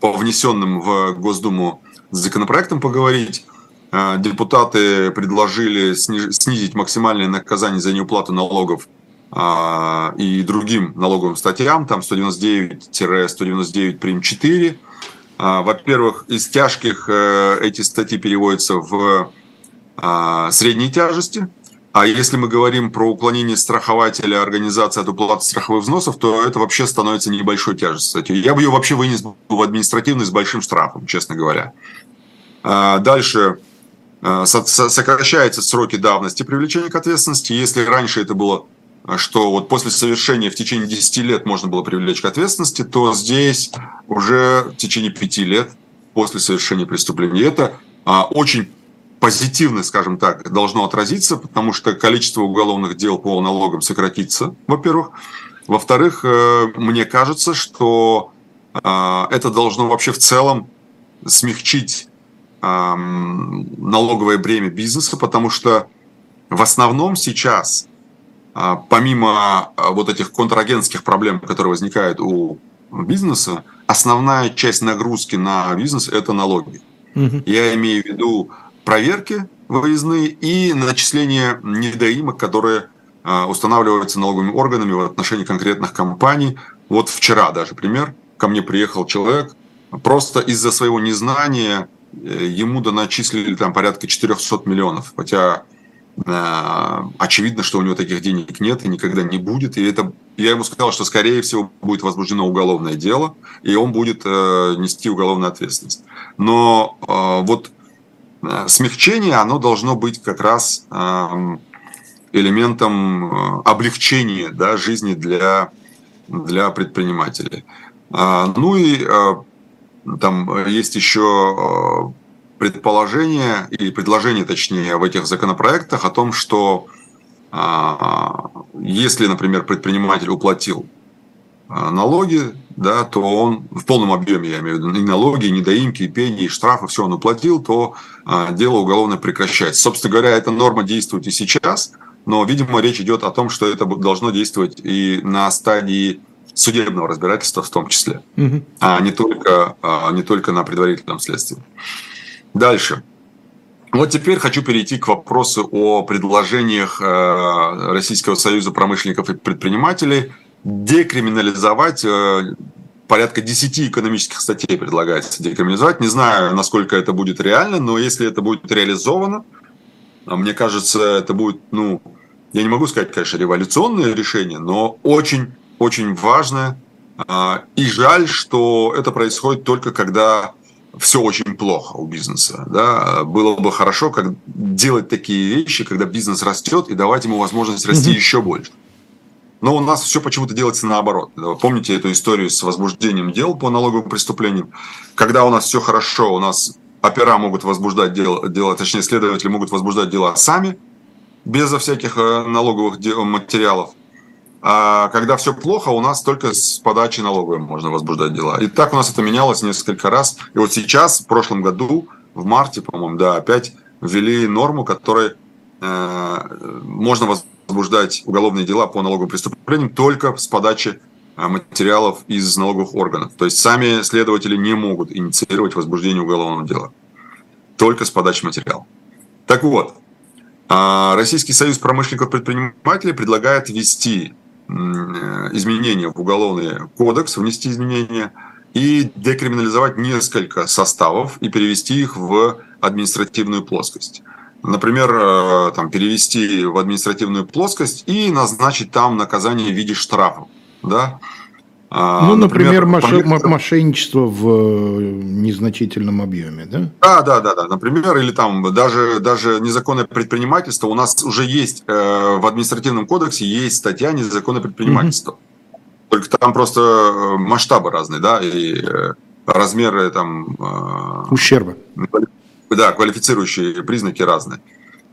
по внесенным в Госдуму законопроектам поговорить. Э, депутаты предложили снизить максимальное наказание за неуплату налогов а, и другим налоговым статьям, там 199-199 прим. 4 а, во-первых, из тяжких э, эти статьи переводятся в а, средней тяжести. А если мы говорим про уклонение страхователя организации от уплаты страховых взносов, то это вообще становится небольшой тяжестью. Я бы ее вообще вынес в административный с большим штрафом, честно говоря. А, дальше э, сокращаются сроки давности привлечения к ответственности. Если раньше это было что вот после совершения в течение 10 лет можно было привлечь к ответственности, то здесь уже в течение 5 лет после совершения преступления. Это а, очень позитивно, скажем так, должно отразиться, потому что количество уголовных дел по налогам сократится, во-первых. Во-вторых, э, мне кажется, что э, это должно вообще в целом смягчить налоговое бремя бизнеса, потому что в основном сейчас а, помимо а, вот этих контрагентских проблем, которые возникают у бизнеса, основная часть нагрузки на бизнес – это налоги. Угу. Я имею в виду проверки выездные и начисление недоимок, которые а, устанавливаются налоговыми органами в отношении конкретных компаний. Вот вчера даже пример. Ко мне приехал человек, просто из-за своего незнания э, ему доначислили там порядка 400 миллионов. Хотя очевидно, что у него таких денег нет и никогда не будет. И это я ему сказал, что скорее всего будет возбуждено уголовное дело, и он будет э, нести уголовную ответственность. Но э, вот э, смягчение, оно должно быть как раз э, элементом облегчения да, жизни для, для предпринимателей. Ну и там есть еще предположение или предложение, точнее, в этих законопроектах о том, что если, например, предприниматель уплатил налоги, да, то он в полном объеме, я имею в виду, и налоги, и недоимки, и пени, и штрафы, все он уплатил, то а, дело уголовное прекращается. Собственно говоря, эта норма действует и сейчас, но, видимо, речь идет о том, что это должно действовать и на стадии судебного разбирательства в том числе, угу. а не только, а не только на предварительном следствии. Дальше. Вот теперь хочу перейти к вопросу о предложениях э, Российского союза промышленников и предпринимателей декриминализовать э, порядка 10 экономических статей предлагается декриминализовать. Не знаю, насколько это будет реально, но если это будет реализовано, а мне кажется, это будет, ну, я не могу сказать, конечно, революционное решение, но очень-очень важное. А, и жаль, что это происходит только когда все очень плохо у бизнеса. Да? Было бы хорошо как делать такие вещи, когда бизнес растет, и давать ему возможность расти mm-hmm. еще больше. Но у нас все почему-то делается наоборот. Помните эту историю с возбуждением дел по налоговым преступлениям? Когда у нас все хорошо, у нас опера могут возбуждать дела, дела, точнее, следователи могут возбуждать дела сами, безо всяких э, налоговых материалов. А когда все плохо, у нас только с подачи налоговой можно возбуждать дела. И так у нас это менялось несколько раз. И вот сейчас, в прошлом году, в марте, по-моему, да, опять ввели норму, которой э, можно возбуждать уголовные дела по налоговым преступлениям только с подачи э, материалов из налоговых органов. То есть сами следователи не могут инициировать возбуждение уголовного дела. Только с подачи материалов. Так вот, а Российский союз промышленников предпринимателей предлагает ввести Э, изменения в уголовный кодекс, внести изменения и декриминализовать несколько составов и перевести их в административную плоскость. Например, э, там, перевести в административную плоскость и назначить там наказание в виде штрафов. Да? А, ну, например, например помимо... мошенничество в э, незначительном объеме, да? Да, да, да, да. Например, или там даже, даже незаконное предпринимательство. У нас уже есть э, в административном кодексе есть статья незаконное предпринимательство. Угу. Только там просто э, масштабы разные, да, и э, размеры там... Э, Ущерба. Да, квалифицирующие признаки разные.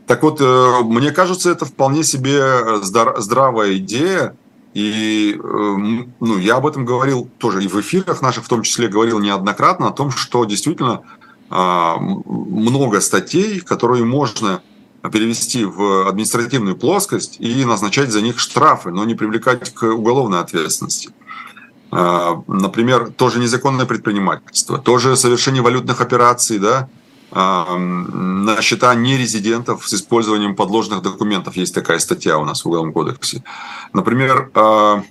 Так вот, э, мне кажется, это вполне себе здравая идея, и эм, ну, я об этом говорил тоже и в эфирах наших, в том числе говорил неоднократно о том, что действительно а, много статей, которые можно перевести в административную плоскость и назначать за них штрафы, но не привлекать к уголовной ответственности. А, например, тоже незаконное предпринимательство, тоже совершение валютных операций, да, на счета нерезидентов с использованием подложных документов. Есть такая статья у нас в Уголовном кодексе. Например, а,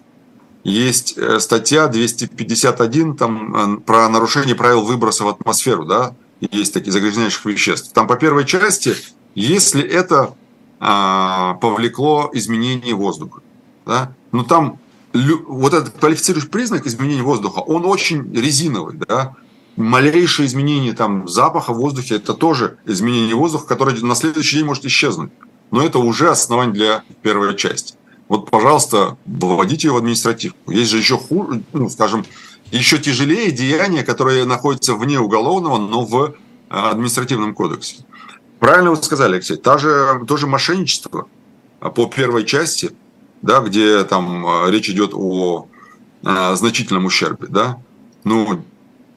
есть э, статья 251 там, про нарушение правил выброса в атмосферу, да, есть такие загрязняющих веществ. Там по первой части, если это а, повлекло изменение воздуха, да, но там вот этот квалифицирующий признак изменения воздуха, он очень резиновый, да, малейшее изменение там запаха в воздухе, это тоже изменение воздуха, которое на следующий день может исчезнуть. Но это уже основание для первой части. Вот, пожалуйста, вводите ее в административку. Есть же еще хуже, ну, скажем, еще тяжелее деяния, которые находятся вне уголовного, но в э, административном кодексе. Правильно вы сказали, Алексей, та же, тоже мошенничество а по первой части, да, где там э, речь идет о, о э, значительном ущербе, да, ну,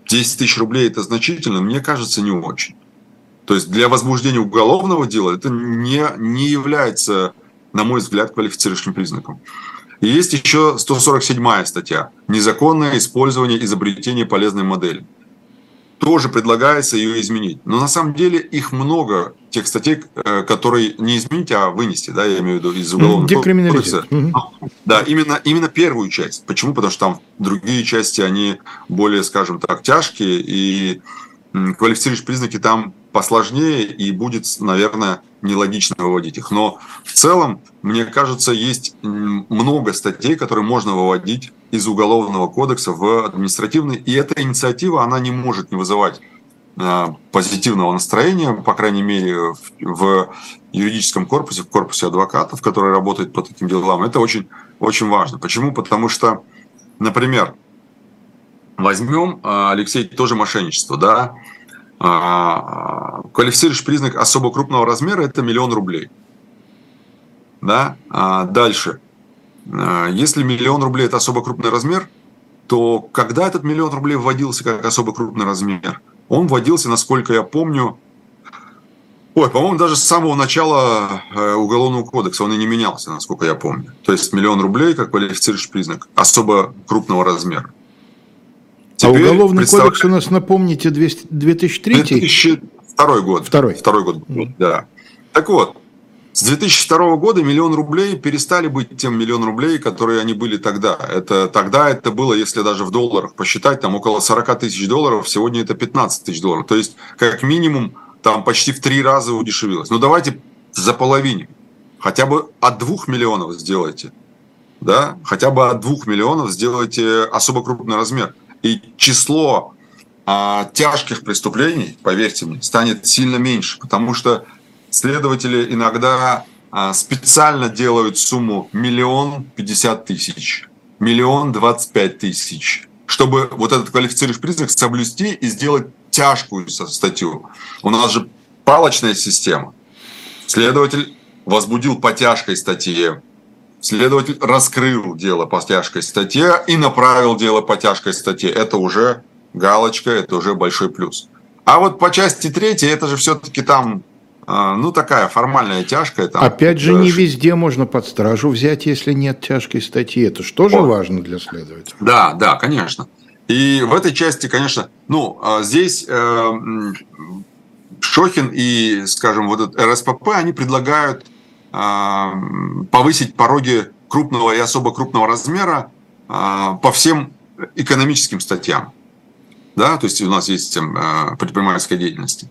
10 тысяч рублей это значительно, мне кажется, не очень. То есть для возбуждения уголовного дела это не, не является, на мой взгляд, квалифицирующим признаком. И есть еще 147 статья «Незаконное использование изобретения полезной модели» тоже предлагается ее изменить. Но на самом деле их много, тех статей, э, которые не изменить, а вынести, да, я имею в виду из уголовного кодекса. Да, именно, именно первую часть. Почему? Потому что там другие части, они более, скажем так, тяжкие, и квалифицирующие признаки там посложнее, и будет, наверное, нелогично выводить их. Но в целом, мне кажется, есть много статей, которые можно выводить из Уголовного кодекса в административный. И эта инициатива, она не может не вызывать позитивного настроения, по крайней мере, в юридическом корпусе, в корпусе адвокатов, которые работают по таким делам. Это очень, очень важно. Почему? Потому что, например, возьмем, Алексей, тоже мошенничество, да, квалифицирующий признак особо крупного размера – это миллион рублей. Да? Дальше. Если миллион рублей – это особо крупный размер, то когда этот миллион рублей вводился как особо крупный размер? Он вводился, насколько я помню, Ой, по-моему, даже с самого начала э, Уголовного кодекса он и не менялся, насколько я помню. То есть миллион рублей как квалифицирующий признак особо крупного размера. А Теперь а Уголовный представ... кодекс у нас, напомните, 2003? 2002 год. Второй. Второй год, mm. да. Так вот, с 2002 года миллион рублей перестали быть тем миллион рублей, которые они были тогда. Это, тогда это было, если даже в долларах посчитать, там около 40 тысяч долларов, сегодня это 15 тысяч долларов. То есть, как минимум, там почти в три раза удешевилось. Ну, давайте за половине. Хотя бы от двух миллионов сделайте. Да? Хотя бы от двух миллионов сделайте особо крупный размер. И число а, тяжких преступлений, поверьте мне, станет сильно меньше. Потому что следователи иногда а, специально делают сумму миллион пятьдесят тысяч, миллион двадцать пять тысяч, чтобы вот этот квалифицирующий признак соблюсти и сделать тяжкую статью. У нас же палочная система. Следователь возбудил по тяжкой статье, следователь раскрыл дело по тяжкой статье и направил дело по тяжкой статье. Это уже галочка, это уже большой плюс. А вот по части третьей, это же все-таки там, а, ну, такая формальная тяжкая. Там, Опять же, не везде можно под стражу взять, если нет тяжкой статьи. Это же тоже вот. важно для следователя. Да, да, конечно. И в этой части, конечно, ну, а здесь э, Шохин и, скажем, вот этот РСПП, они предлагают повысить пороги крупного и особо крупного размера э, по всем экономическим статьям. Да, то есть у нас есть э, предпринимательская деятельность.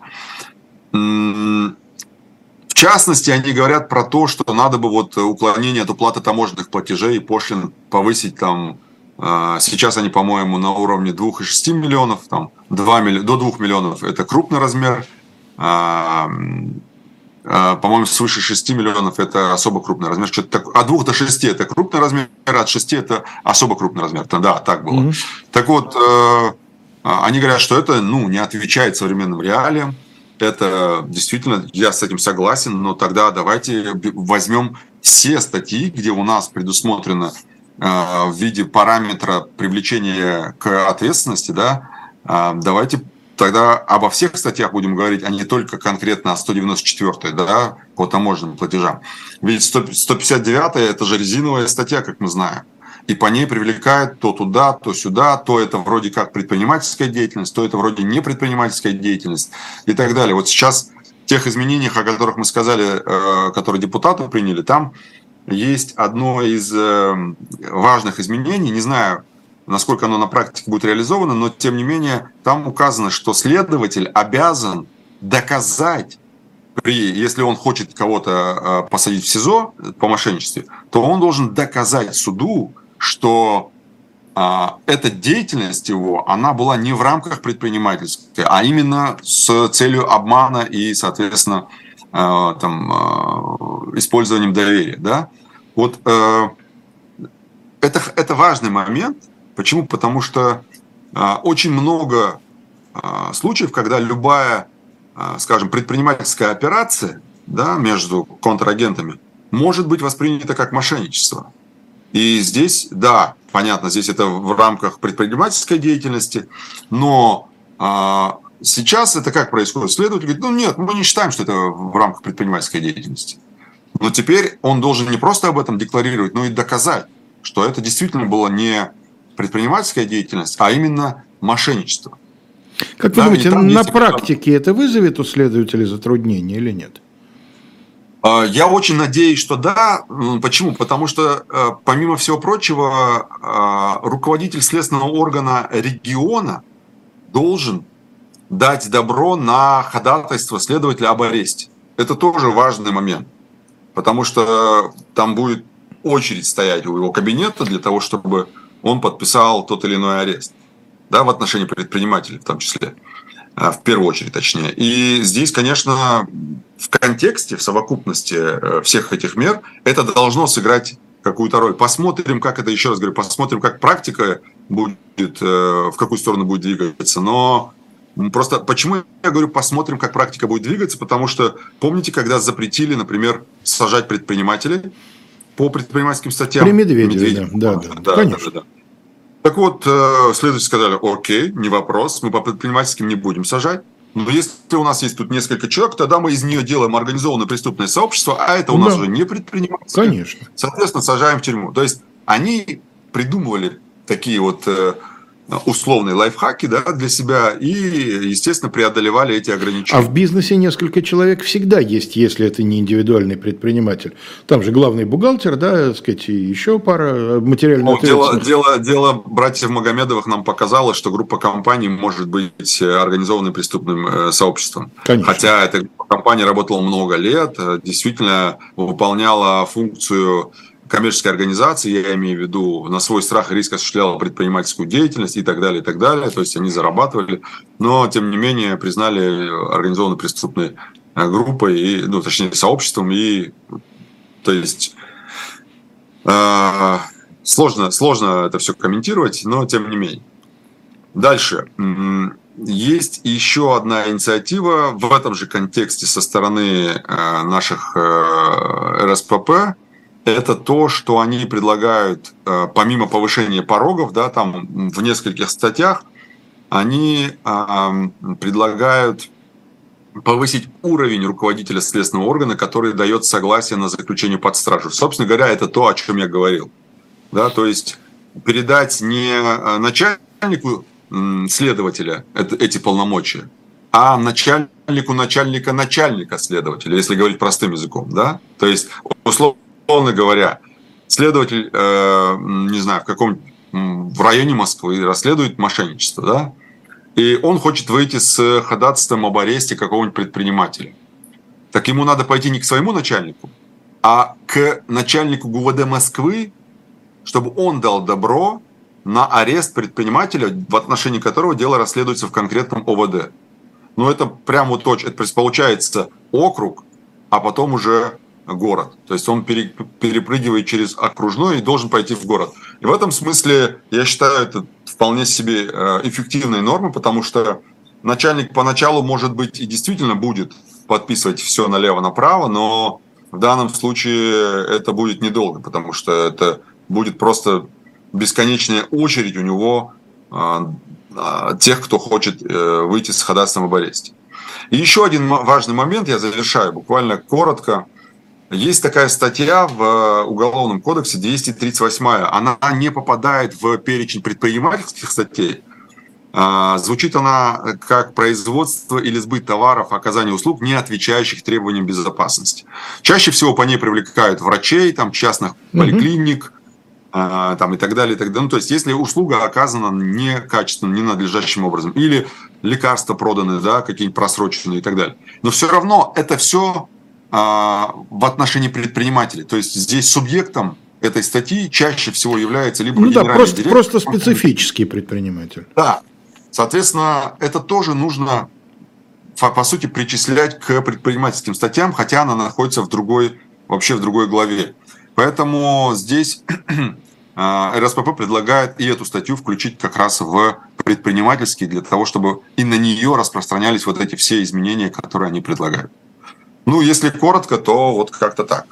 В частности, они говорят про то, что надо бы вот уклонение от уплаты таможенных платежей и пошлин повысить там а, сейчас они, по-моему, на уровне 2,6 миллионов, там 2 милли... до 2 миллионов это крупный размер, а, а, по-моему, свыше 6 миллионов это особо крупный размер. Что-то так... От 2 до 6 это крупный размер, от 6 это особо крупный размер. Да, так было. Mm-hmm. Так вот, э, они говорят, что это ну, не отвечает современным реалиям. Это действительно, я с этим согласен, но тогда давайте возьмем все статьи, где у нас предусмотрено Э, в виде параметра привлечения к ответственности, да, э, давайте тогда обо всех статьях будем говорить, а не только конкретно о 194 да, по таможенным платежам. Ведь 159 это же резиновая статья, как мы знаем. И по ней привлекают то туда, то сюда, то это вроде как предпринимательская деятельность, то это вроде не предпринимательская деятельность и так далее. Вот сейчас тех изменениях, о которых мы сказали, э, которые депутаты приняли, там есть одно из эм, важных изменений, не знаю, насколько оно на практике будет реализовано, но тем не менее там указано, что следователь обязан доказать, при, если он хочет кого-то э, посадить в СИЗО по мошенничеству, то он должен доказать суду, что а, эта деятельность его, она была не в рамках предпринимательской, а именно с целью обмана и, соответственно, Э, там, использованием доверия. Да? Вот э, это, это важный момент. Почему? Потому что очень много случаев, когда любая, скажем, предпринимательская операция да, между контрагентами может быть воспринята как мошенничество. И здесь, да, понятно, здесь это в рамках предпринимательской деятельности, но Сейчас это как происходит? Следователь говорит, ну нет, мы не считаем, что это в рамках предпринимательской деятельности. Но теперь он должен не просто об этом декларировать, но и доказать, что это действительно была не предпринимательская деятельность, а именно мошенничество. Как вы да, думаете, на практике это вызовет у следователей затруднения или нет? А, я очень надеюсь, что да. Почему? Потому что, э, помимо всего прочего, а, руководитель следственного органа региона должен дать добро на ходатайство следователя об аресте. Это тоже важный момент, потому что там будет очередь стоять у его кабинета для того, чтобы он подписал тот или иной арест, да, в отношении предпринимателей в том числе. в первую очередь, точнее. И здесь, конечно, в контексте, в совокупности всех этих мер это должно сыграть какую-то роль. Посмотрим, как это, еще раз говорю, посмотрим, как практика будет, в какую сторону будет двигаться. Но Просто почему я говорю, посмотрим, как практика будет двигаться, потому что помните, когда запретили, например, сажать предпринимателей по предпринимательским статьям? При Медведеве, Медведев. да, да, да, да, конечно. Да, да. Так вот, э, следователи сказали, окей, не вопрос, мы по предпринимательским не будем сажать. Но если у нас есть тут несколько человек, тогда мы из нее делаем организованное преступное сообщество, а это у нас уже не предприниматель. Конечно. Соответственно, сажаем в тюрьму. То есть они придумывали такие вот э, условные лайфхаки да, для себя и, естественно, преодолевали эти ограничения. А в бизнесе несколько человек всегда есть, если это не индивидуальный предприниматель. Там же главный бухгалтер, да, так сказать, и еще пара материальных... Ну, дело, дело, дело братьев Магомедовых нам показало, что группа компаний может быть организованным преступным э, сообществом. Конечно. Хотя эта компания работала много лет, э, действительно выполняла функцию коммерческая организация, я имею в виду, на свой страх и риск осуществляла предпринимательскую деятельность и так далее, и так далее. То есть они зарабатывали, но тем не менее признали организованной преступной э, группой, и, ну, точнее, сообществом. И, то есть э, сложно, сложно это все комментировать, но тем не менее. Дальше. Есть еще одна инициатива в этом же контексте со стороны э, наших э, РСПП – это то, что они предлагают, э, помимо повышения порогов, да, там в нескольких статьях, они предлагают повысить уровень руководителя следственного органа, который дает согласие на заключение под стражу. Собственно говоря, это то, о чем я говорил. Да, то есть передать не э, начальнику следователя эти полномочия, а начальнику начальника начальника следователя, если говорить простым языком. Да? То есть, условно условно говоря, следователь, э, не знаю, в каком в районе Москвы расследует мошенничество, да, и он хочет выйти с ходатайством об аресте какого-нибудь предпринимателя. Так ему надо пойти не к своему начальнику, а к начальнику ГУВД Москвы, чтобы он дал добро на арест предпринимателя, в отношении которого дело расследуется в конкретном ОВД. Ну, это прям вот точно, это получается округ, а потом уже город. То есть он перепрыгивает через окружной и должен пойти в город. И в этом смысле я считаю это вполне себе э, эффективной нормой, потому что начальник поначалу, может быть, и действительно будет подписывать все налево-направо, но в данном случае это будет недолго, потому что это будет просто бесконечная очередь у него а, а, тех, кто хочет э, выйти с ходатайством об аресте. И еще один важный момент, я завершаю буквально коротко – есть такая статья в э, Уголовном кодексе 238. Она не попадает в перечень предпринимательских статей. А, звучит она как производство или сбыт товаров, оказание услуг, не отвечающих требованиям безопасности. Чаще всего по ней привлекают врачей, там, частных поликлиник, mm-hmm. там, и так далее. И так далее. Ну, то есть, если услуга оказана некачественным, ненадлежащим образом, или лекарства проданы, да, какие-нибудь просроченные и так далее. Но все равно это все а, в отношении предпринимателей. То есть здесь субъектом этой статьи чаще всего является либо ну да, просто, директор, просто специфический предприниматель. Да, соответственно, это тоже нужно по сути причислять к предпринимательским статьям, хотя она находится в другой вообще в другой главе. Поэтому здесь а, РСПП предлагает и эту статью включить как раз в предпринимательские для того, чтобы и на нее распространялись вот эти все изменения, которые они предлагают. Ну, если коротко, то вот как-то так.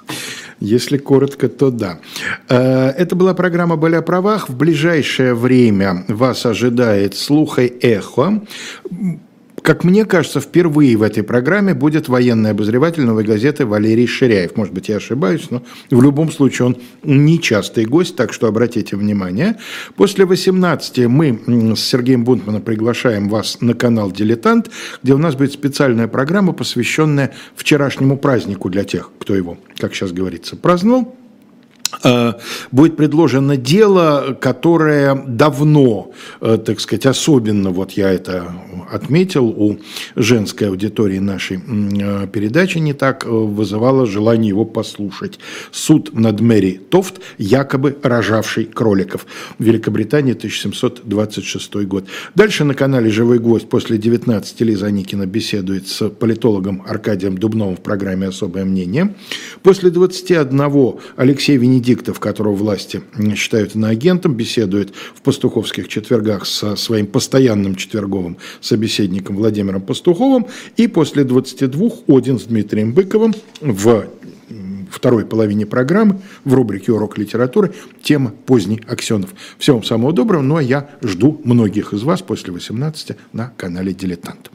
Если коротко, то да. Э, это была программа «Были о правах». В ближайшее время вас ожидает «Слухай эхо». Как мне кажется, впервые в этой программе будет военный обозреватель «Новой газеты» Валерий Ширяев. Может быть, я ошибаюсь, но в любом случае он нечастый гость, так что обратите внимание. После 18 мы с Сергеем Бунтманом приглашаем вас на канал «Дилетант», где у нас будет специальная программа, посвященная вчерашнему празднику для тех, кто его, как сейчас говорится, праздновал. Э, будет предложено дело, которое давно, э, так сказать, особенно, вот я это отметил, у женской аудитории нашей э, передачи не так вызывало желание его послушать. Суд над Мэри Тофт, якобы рожавший кроликов. Великобритания, 1726 год. Дальше на канале «Живой гвоздь» после 19 Лиза Аникина беседует с политологом Аркадием Дубновым в программе «Особое мнение». После 21 Алексей Венедиктов Венедиктов, которого власти считают иноагентом, беседует в пастуховских четвергах со своим постоянным четверговым собеседником Владимиром Пастуховым. И после 22 Один с Дмитрием Быковым в второй половине программы в рубрике «Урок литературы» тема «Поздний Аксенов». Всего вам самого доброго, ну а я жду многих из вас после 18 на канале «Дилетант».